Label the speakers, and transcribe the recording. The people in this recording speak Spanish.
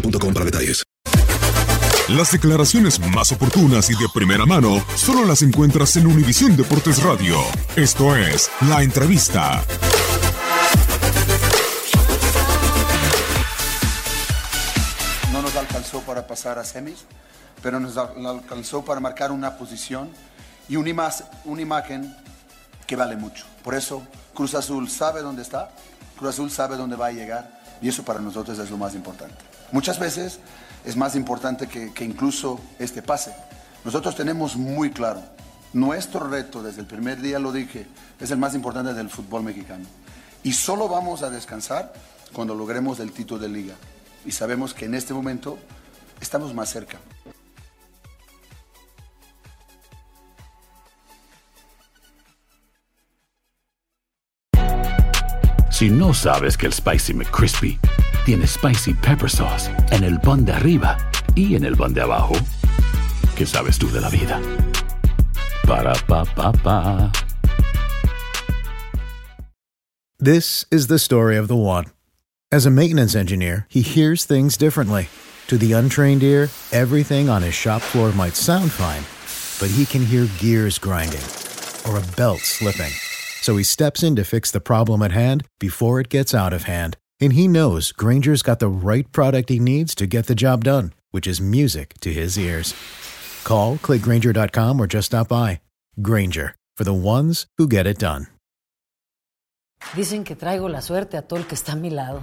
Speaker 1: boostmobile.com para detalles.
Speaker 2: Las declaraciones más oportunas y de primera mano solo las encuentras en Univisión Deportes Radio. Esto es La Entrevista.
Speaker 3: No nos alcanzó para pasar a semis, pero nos al- alcanzó para marcar una posición y una, ima- una imagen que vale mucho. Por eso Cruz Azul sabe dónde está, Cruz Azul sabe dónde va a llegar y eso para nosotros es lo más importante. Muchas veces es más importante que, incluso este pase. Nosotros tenemos muy claro, nuestro reto desde el primer día, lo dije, es el más importante del fútbol mexicano. Y solo vamos a descansar cuando logremos el título de liga. Y sabemos que en este momento estamos más cerca.
Speaker 4: Si no sabes que el Spicy McCrispy tiene Spicy Pepper Sauce en el pan de arriba y en el pan de abajo, ¿qué sabes tú de la vida? Para, pa, pa, pa.
Speaker 5: This is the story of the one. As a maintenance engineer, he hears things differently. To the untrained ear, everything on his shop floor might sound fine, but he can hear gears grinding or a belt slipping. So he steps in to fix the problem at hand before it gets out of hand. And he knows Granger's got the right product he needs to get the job done, which is music to his ears. Call, clickgranger.com, or just stop by. Granger, for the ones who get it done.
Speaker 6: Dicen que traigo la suerte a todo el que está a mi lado.